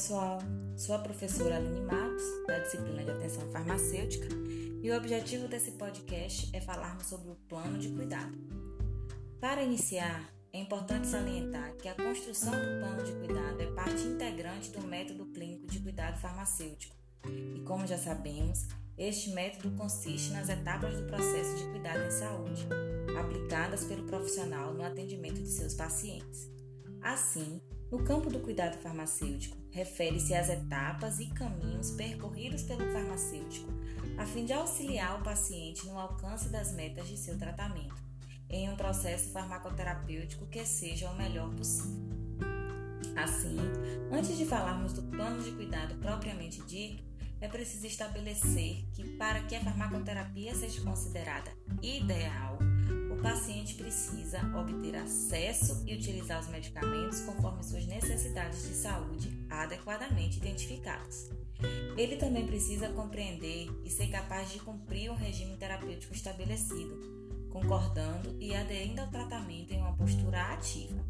pessoal, sou a professora Aline Matos, da disciplina de Atenção Farmacêutica, e o objetivo desse podcast é falarmos sobre o plano de cuidado. Para iniciar, é importante salientar que a construção do plano de cuidado é parte integrante do método clínico de cuidado farmacêutico. E como já sabemos, este método consiste nas etapas do processo de cuidado em saúde, aplicadas pelo profissional no atendimento de seus pacientes. Assim, no campo do cuidado farmacêutico, refere-se às etapas e caminhos percorridos pelo farmacêutico a fim de auxiliar o paciente no alcance das metas de seu tratamento, em um processo farmacoterapêutico que seja o melhor possível. Assim, antes de falarmos do plano de cuidado propriamente dito, é preciso estabelecer que, para que a farmacoterapia seja considerada ideal, o paciente precisa obter acesso e utilizar os medicamentos conforme suas necessidades de saúde adequadamente identificadas. Ele também precisa compreender e ser capaz de cumprir o regime terapêutico estabelecido, concordando e aderindo ao tratamento em uma postura ativa.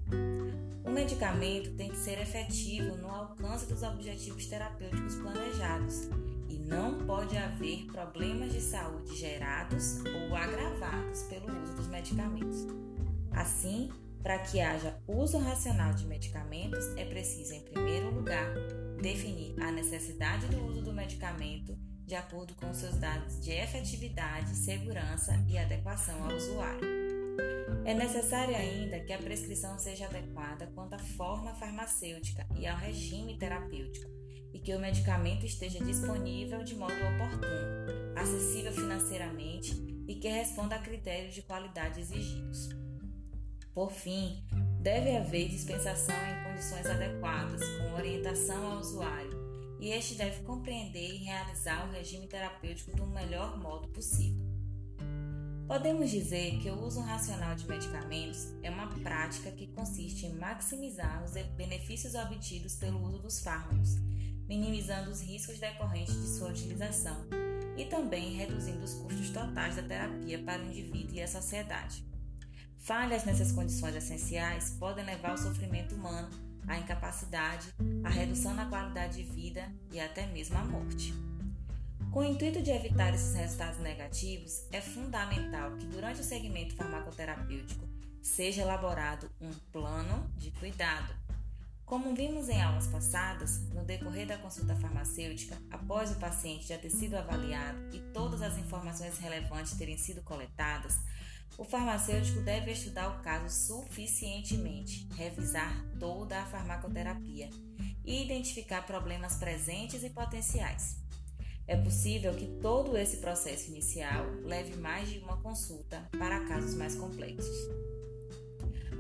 O medicamento tem que ser efetivo no alcance dos objetivos terapêuticos planejados e não pode haver problemas de saúde gerados ou agravados pelo uso dos medicamentos. Assim, para que haja uso racional de medicamentos, é preciso, em primeiro lugar, definir a necessidade do uso do medicamento de acordo com seus dados de efetividade, segurança e adequação ao usuário. É necessário ainda que a prescrição seja adequada quanto à forma farmacêutica e ao regime terapêutico, e que o medicamento esteja disponível de modo oportuno, acessível financeiramente e que responda a critérios de qualidade exigidos. Por fim, deve haver dispensação em condições adequadas, com orientação ao usuário, e este deve compreender e realizar o regime terapêutico do melhor modo possível. Podemos dizer que o uso racional de medicamentos é uma prática que consiste em maximizar os benefícios obtidos pelo uso dos fármacos, minimizando os riscos decorrentes de sua utilização e também reduzindo os custos totais da terapia para o indivíduo e a sociedade. Falhas nessas condições essenciais podem levar ao sofrimento humano, à incapacidade, à redução na qualidade de vida e até mesmo à morte. Com o intuito de evitar esses resultados negativos, é fundamental que durante o segmento farmacoterapêutico seja elaborado um plano de cuidado. Como vimos em aulas passadas, no decorrer da consulta farmacêutica, após o paciente já ter sido avaliado e todas as informações relevantes terem sido coletadas, o farmacêutico deve estudar o caso suficientemente, revisar toda a farmacoterapia e identificar problemas presentes e potenciais. É possível que todo esse processo inicial leve mais de uma consulta para casos mais complexos.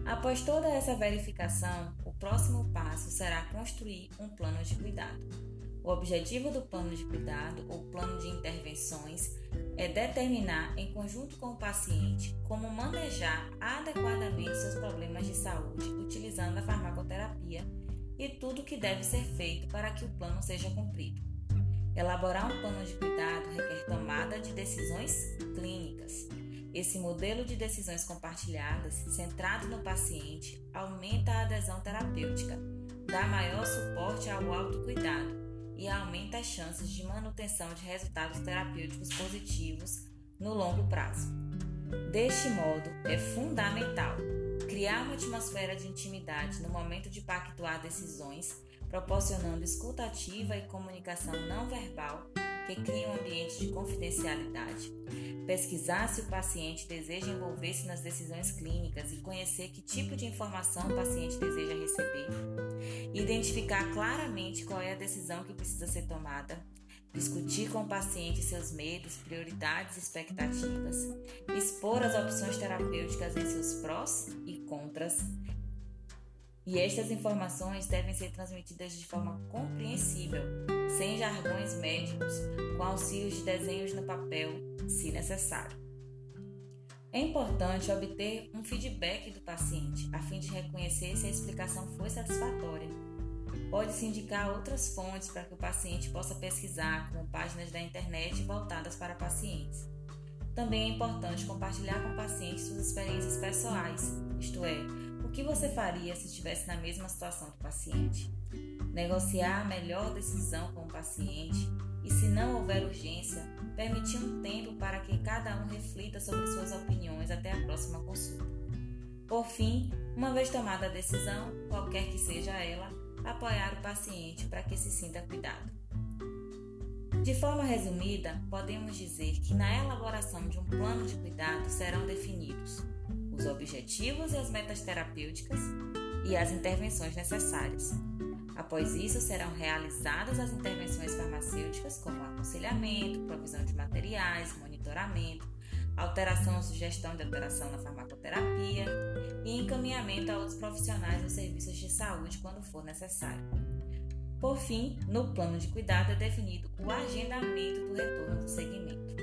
Após toda essa verificação, o próximo passo será construir um plano de cuidado. O objetivo do plano de cuidado ou plano de intervenções é determinar, em conjunto com o paciente, como manejar adequadamente seus problemas de saúde utilizando a farmacoterapia e tudo o que deve ser feito para que o plano seja cumprido. Elaborar um plano de cuidado requer tomada de decisões clínicas. Esse modelo de decisões compartilhadas, centrado no paciente, aumenta a adesão terapêutica, dá maior suporte ao autocuidado e aumenta as chances de manutenção de resultados terapêuticos positivos no longo prazo. Deste modo, é fundamental criar uma atmosfera de intimidade no momento de pactuar decisões, proporcionando escuta ativa e comunicação não verbal que um ambiente de confidencialidade, pesquisar se o paciente deseja envolver-se nas decisões clínicas e conhecer que tipo de informação o paciente deseja receber, identificar claramente qual é a decisão que precisa ser tomada, discutir com o paciente seus medos, prioridades e expectativas, expor as opções terapêuticas em seus prós e contras. E estas informações devem ser transmitidas de forma compreensível, sem jargões médicos, com auxílio de desenhos no papel, se necessário. É importante obter um feedback do paciente, a fim de reconhecer se a explicação foi satisfatória. Pode-se indicar outras fontes para que o paciente possa pesquisar, como páginas da internet voltadas para pacientes. Também é importante compartilhar com o paciente suas experiências pessoais, isto é, o que você faria se estivesse na mesma situação do paciente. Negociar a melhor decisão com o paciente e, se não houver urgência, permitir um tempo para que cada um reflita sobre suas opiniões até a próxima consulta. Por fim, uma vez tomada a decisão, qualquer que seja ela, apoiar o paciente para que se sinta cuidado. De forma resumida, podemos dizer que na elaboração de um plano de cuidado serão definidos os objetivos e as metas terapêuticas e as intervenções necessárias. Após isso, serão realizadas as intervenções farmacêuticas, como aconselhamento, provisão de materiais, monitoramento, alteração ou sugestão de alteração na farmacoterapia e encaminhamento a outros profissionais dos serviços de saúde quando for necessário. Por fim, no plano de cuidado é definido o agendamento do retorno do segmento.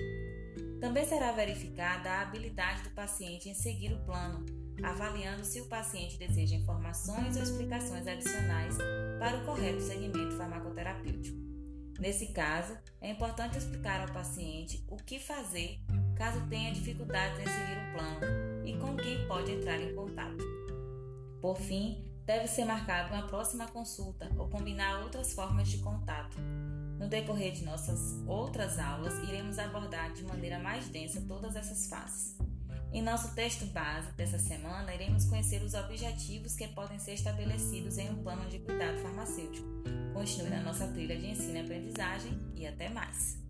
Também será verificada a habilidade do paciente em seguir o plano, avaliando se o paciente deseja informações ou explicações adicionais para o correto segmento farmacoterapêutico. Nesse caso, é importante explicar ao paciente o que fazer caso tenha dificuldades em seguir o plano e com quem pode entrar em contato. Por fim, deve ser marcada uma próxima consulta ou combinar outras formas de contato. No decorrer de nossas outras aulas, iremos abordar de maneira mais densa todas essas fases. Em nosso texto base dessa semana, iremos conhecer os objetivos que podem ser estabelecidos em um plano de cuidado farmacêutico. Continue na nossa trilha de ensino e aprendizagem e até mais!